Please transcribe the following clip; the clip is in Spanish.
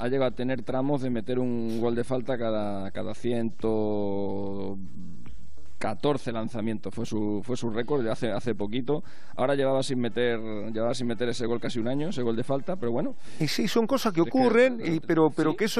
ha llegado a tener tramos de meter un gol de falta cada, cada ciento 14 lanzamientos fue su, fue su récord de hace, hace poquito. Ahora llevaba sin meter llevaba sin meter ese gol casi un año, ese gol de falta, pero bueno. Y sí, son cosas que ocurren, y, pero, pero que eso no